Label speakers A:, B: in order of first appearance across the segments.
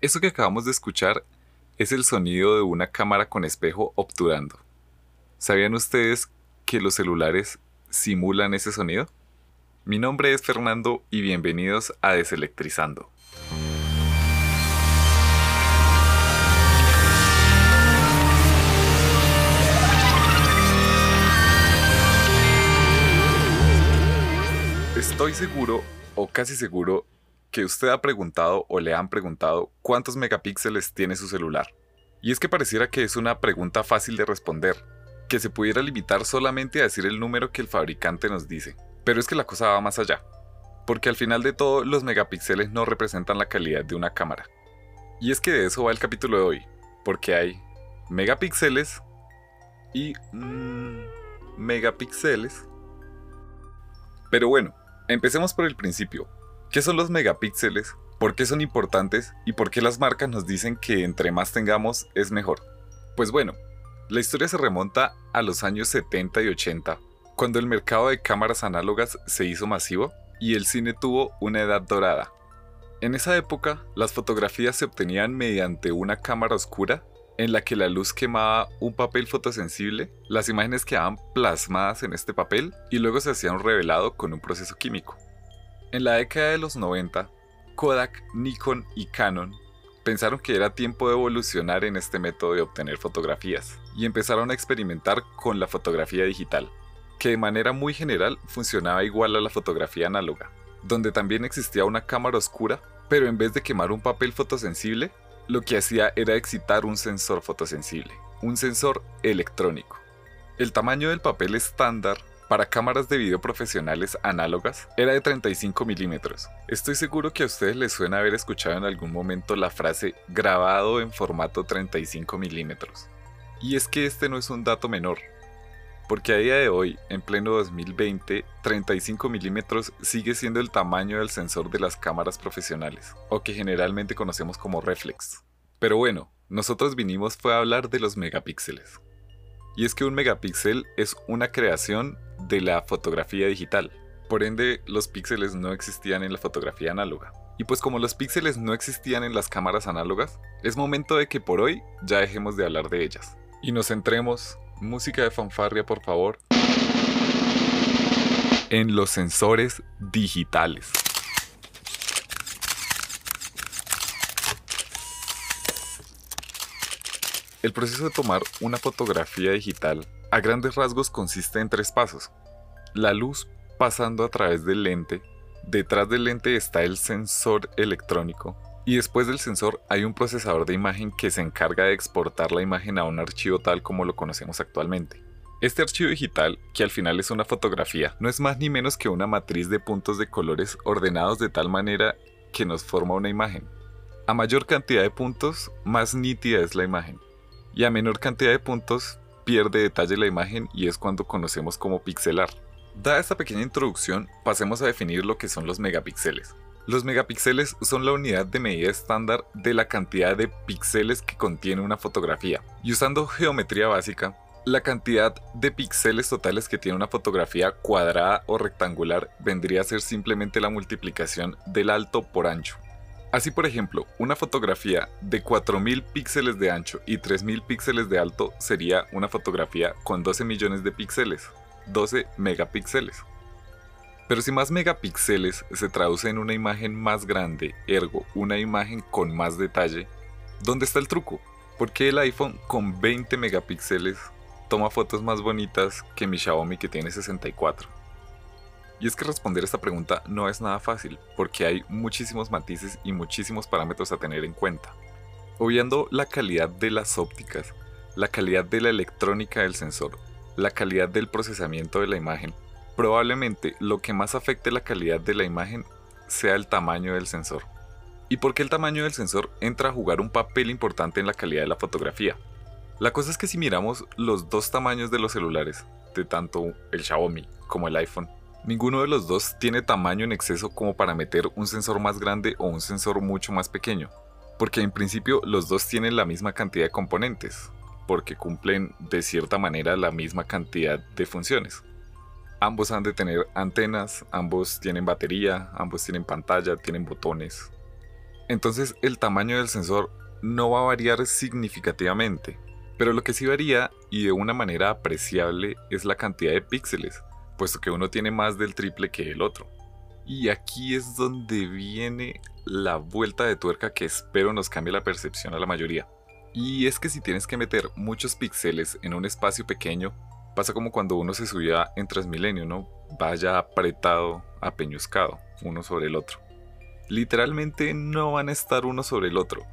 A: Eso que acabamos de escuchar es el sonido de una cámara con espejo obturando. ¿Sabían ustedes que los celulares simulan ese sonido? Mi nombre es Fernando y bienvenidos a Deselectrizando. Estoy seguro o casi seguro que usted ha preguntado o le han preguntado cuántos megapíxeles tiene su celular. Y es que pareciera que es una pregunta fácil de responder, que se pudiera limitar solamente a decir el número que el fabricante nos dice. Pero es que la cosa va más allá, porque al final de todo los megapíxeles no representan la calidad de una cámara. Y es que de eso va el capítulo de hoy, porque hay megapíxeles y mm, megapíxeles. Pero bueno, empecemos por el principio. ¿Qué son los megapíxeles? ¿Por qué son importantes? ¿Y por qué las marcas nos dicen que entre más tengamos es mejor? Pues bueno, la historia se remonta a los años 70 y 80, cuando el mercado de cámaras análogas se hizo masivo y el cine tuvo una edad dorada. En esa época, las fotografías se obtenían mediante una cámara oscura en la que la luz quemaba un papel fotosensible, las imágenes quedaban plasmadas en este papel y luego se hacían un revelado con un proceso químico. En la década de los 90, Kodak, Nikon y Canon pensaron que era tiempo de evolucionar en este método de obtener fotografías y empezaron a experimentar con la fotografía digital, que de manera muy general funcionaba igual a la fotografía análoga, donde también existía una cámara oscura, pero en vez de quemar un papel fotosensible, lo que hacía era excitar un sensor fotosensible, un sensor electrónico. El tamaño del papel estándar para cámaras de video profesionales análogas era de 35 milímetros. Estoy seguro que a ustedes les suena haber escuchado en algún momento la frase grabado en formato 35 milímetros. Y es que este no es un dato menor, porque a día de hoy, en pleno 2020, 35 milímetros sigue siendo el tamaño del sensor de las cámaras profesionales, o que generalmente conocemos como reflex. Pero bueno, nosotros vinimos fue a hablar de los megapíxeles. Y es que un megapíxel es una creación de la fotografía digital. Por ende, los píxeles no existían en la fotografía análoga. Y pues como los píxeles no existían en las cámaras análogas, es momento de que por hoy ya dejemos de hablar de ellas. Y nos centremos, música de fanfarria por favor, en los sensores digitales. El proceso de tomar una fotografía digital a grandes rasgos consiste en tres pasos. La luz pasando a través del lente, detrás del lente está el sensor electrónico y después del sensor hay un procesador de imagen que se encarga de exportar la imagen a un archivo tal como lo conocemos actualmente. Este archivo digital, que al final es una fotografía, no es más ni menos que una matriz de puntos de colores ordenados de tal manera que nos forma una imagen. A mayor cantidad de puntos, más nítida es la imagen y a menor cantidad de puntos pierde detalle la imagen y es cuando conocemos como pixelar. Dada esta pequeña introducción, pasemos a definir lo que son los megapíxeles. Los megapíxeles son la unidad de medida estándar de la cantidad de píxeles que contiene una fotografía. Y usando geometría básica, la cantidad de píxeles totales que tiene una fotografía cuadrada o rectangular vendría a ser simplemente la multiplicación del alto por ancho. Así por ejemplo, una fotografía de 4000 píxeles de ancho y 3000 píxeles de alto sería una fotografía con 12 millones de píxeles, 12 megapíxeles. Pero si más megapíxeles se traduce en una imagen más grande, ergo una imagen con más detalle, ¿dónde está el truco? ¿Por qué el iPhone con 20 megapíxeles toma fotos más bonitas que mi Xiaomi que tiene 64? Y es que responder esta pregunta no es nada fácil, porque hay muchísimos matices y muchísimos parámetros a tener en cuenta. Obviando la calidad de las ópticas, la calidad de la electrónica del sensor, la calidad del procesamiento de la imagen, probablemente lo que más afecte la calidad de la imagen sea el tamaño del sensor. ¿Y por qué el tamaño del sensor entra a jugar un papel importante en la calidad de la fotografía? La cosa es que si miramos los dos tamaños de los celulares, de tanto el Xiaomi como el iPhone, Ninguno de los dos tiene tamaño en exceso como para meter un sensor más grande o un sensor mucho más pequeño, porque en principio los dos tienen la misma cantidad de componentes, porque cumplen de cierta manera la misma cantidad de funciones. Ambos han de tener antenas, ambos tienen batería, ambos tienen pantalla, tienen botones. Entonces el tamaño del sensor no va a variar significativamente, pero lo que sí varía y de una manera apreciable es la cantidad de píxeles, puesto que uno tiene más del triple que el otro. Y aquí es donde viene la vuelta de tuerca que espero nos cambie la percepción a la mayoría. Y es que si tienes que meter muchos píxeles en un espacio pequeño, pasa como cuando uno se subía en Transmilenio, ¿no? Vaya apretado, apeñuscado, uno sobre el otro. Literalmente no van a estar uno sobre el otro,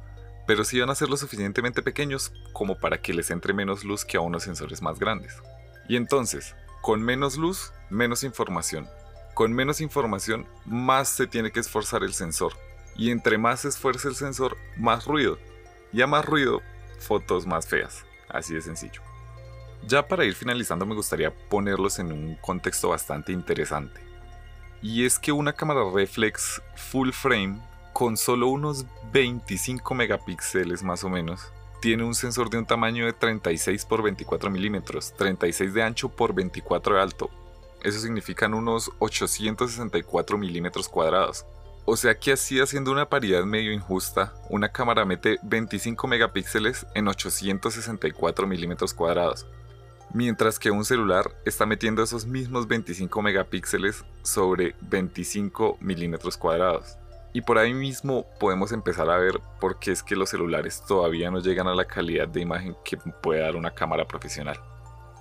A: pero sí van a ser lo suficientemente pequeños como para que les entre menos luz que a unos sensores más grandes. Y entonces, con menos luz, menos información. Con menos información, más se tiene que esforzar el sensor. Y entre más se esfuerce el sensor, más ruido. Y a más ruido, fotos más feas. Así de sencillo. Ya para ir finalizando me gustaría ponerlos en un contexto bastante interesante. Y es que una cámara reflex full frame con solo unos 25 megapíxeles más o menos, tiene un sensor de un tamaño de 36 por 24 milímetros, 36 de ancho por 24 de alto. Eso significan unos 864 milímetros cuadrados. O sea que así haciendo una paridad medio injusta, una cámara mete 25 megapíxeles en 864 milímetros cuadrados, mientras que un celular está metiendo esos mismos 25 megapíxeles sobre 25 milímetros cuadrados. Y por ahí mismo podemos empezar a ver por qué es que los celulares todavía no llegan a la calidad de imagen que puede dar una cámara profesional.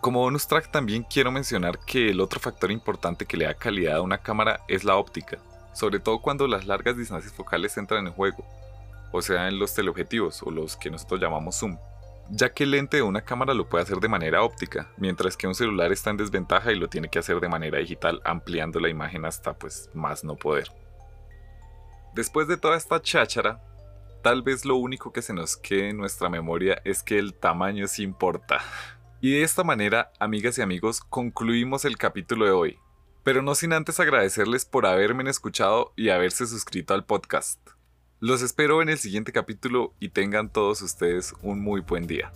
A: Como bonus track también quiero mencionar que el otro factor importante que le da calidad a una cámara es la óptica, sobre todo cuando las largas distancias focales entran en juego, o sea en los teleobjetivos o los que nosotros llamamos zoom, ya que el lente de una cámara lo puede hacer de manera óptica, mientras que un celular está en desventaja y lo tiene que hacer de manera digital ampliando la imagen hasta pues más no poder. Después de toda esta cháchara, tal vez lo único que se nos quede en nuestra memoria es que el tamaño sí importa. Y de esta manera, amigas y amigos, concluimos el capítulo de hoy. Pero no sin antes agradecerles por haberme escuchado y haberse suscrito al podcast. Los espero en el siguiente capítulo y tengan todos ustedes un muy buen día.